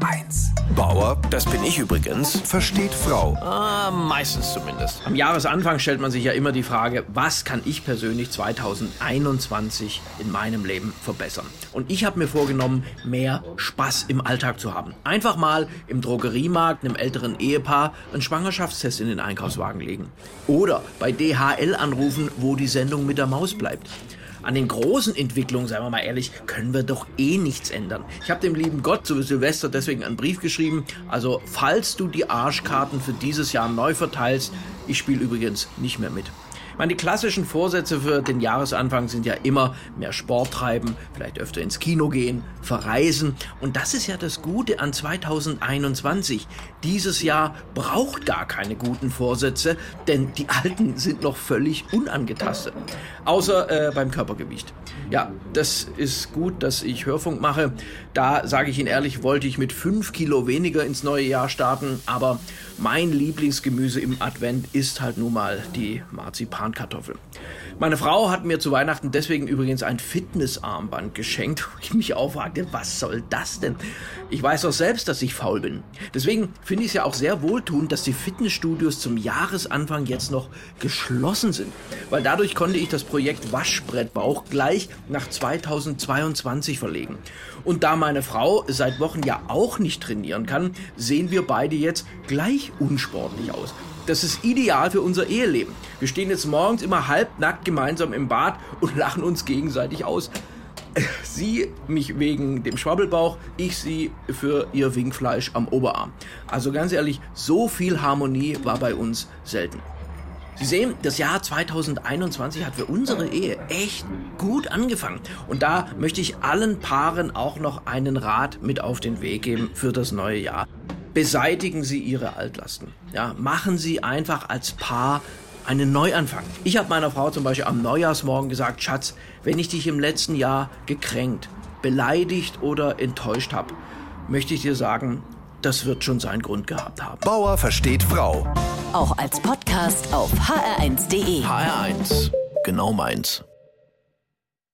HR1. Bauer, das bin ich übrigens, versteht Frau. Ah, meistens zumindest. Am Jahresanfang stellt man sich ja immer die Frage, was kann ich persönlich 2021 in meinem Leben verbessern? Und ich habe mir vorgenommen, mehr Spaß im Alltag zu haben. Einfach mal im Drogeriemarkt einem älteren Ehepaar einen Schwangerschaftstest in den Einkaufswagen legen. Oder bei DHL anrufen, wo die Sendung mit der Maus bleibt. An den großen Entwicklungen, seien wir mal ehrlich, können wir doch eh nichts ändern. Ich habe dem lieben Gott zu Silvester deswegen einen Brief geschrieben. Also, falls du die Arschkarten für dieses Jahr neu verteilst, ich spiele übrigens nicht mehr mit. Meine, die klassischen Vorsätze für den Jahresanfang sind ja immer mehr Sport treiben, vielleicht öfter ins Kino gehen, verreisen. Und das ist ja das Gute an 2021. Dieses Jahr braucht gar keine guten Vorsätze, denn die alten sind noch völlig unangetastet. Außer äh, beim Körpergewicht. Ja, das ist gut, dass ich Hörfunk mache. Da sage ich Ihnen ehrlich, wollte ich mit fünf Kilo weniger ins neue Jahr starten, aber mein Lieblingsgemüse im Advent ist halt nun mal die Marzipankartoffel. Meine Frau hat mir zu Weihnachten deswegen übrigens ein Fitnessarmband geschenkt. Ich mich aufwagte, was soll das denn? Ich weiß doch selbst, dass ich faul bin. Deswegen finde ich es ja auch sehr wohltuend, dass die Fitnessstudios zum Jahresanfang jetzt noch geschlossen sind. Weil dadurch konnte ich das Projekt Waschbrettbauch gleich nach 2022 verlegen. Und da meine Frau seit Wochen ja auch nicht trainieren kann, sehen wir beide jetzt gleich unsportlich aus. Das ist ideal für unser Eheleben. Wir stehen jetzt morgens immer halbnackt gemeinsam im Bad und lachen uns gegenseitig aus. Sie mich wegen dem Schwabbelbauch, ich sie für ihr Winkfleisch am Oberarm. Also ganz ehrlich, so viel Harmonie war bei uns selten. Sie sehen, das Jahr 2021 hat für unsere Ehe echt gut angefangen. Und da möchte ich allen Paaren auch noch einen Rat mit auf den Weg geben für das neue Jahr. Beseitigen Sie Ihre Altlasten. Ja, machen Sie einfach als Paar einen Neuanfang. Ich habe meiner Frau zum Beispiel am Neujahrsmorgen gesagt, Schatz, wenn ich dich im letzten Jahr gekränkt, beleidigt oder enttäuscht habe, möchte ich dir sagen, das wird schon seinen Grund gehabt haben. Bauer versteht Frau. Auch als Podcast auf hr1.de. HR1, genau meins.